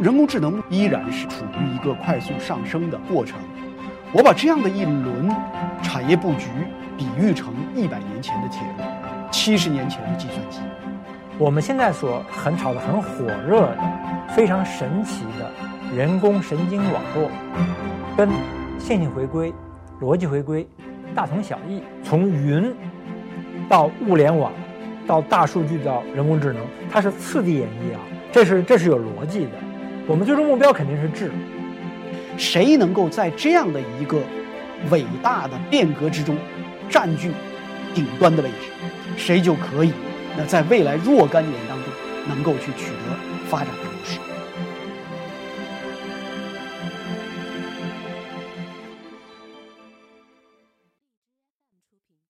人工智能依然是处于一个快速上升的过程。我把这样的一轮产业布局比喻成一百年前的铁路，七十年前的计算机。我们现在所很炒的很火热的、非常神奇的人工神经网络，跟线性回归、逻辑回归大同小异。从云到物联网，到大数据，到人工智能，它是次第演绎啊，这是这是有逻辑的。我们最终目标肯定是智。谁能够在这样的一个伟大的变革之中占据顶端的位置，谁就可以那在未来若干年当中能够去取得发展的优势。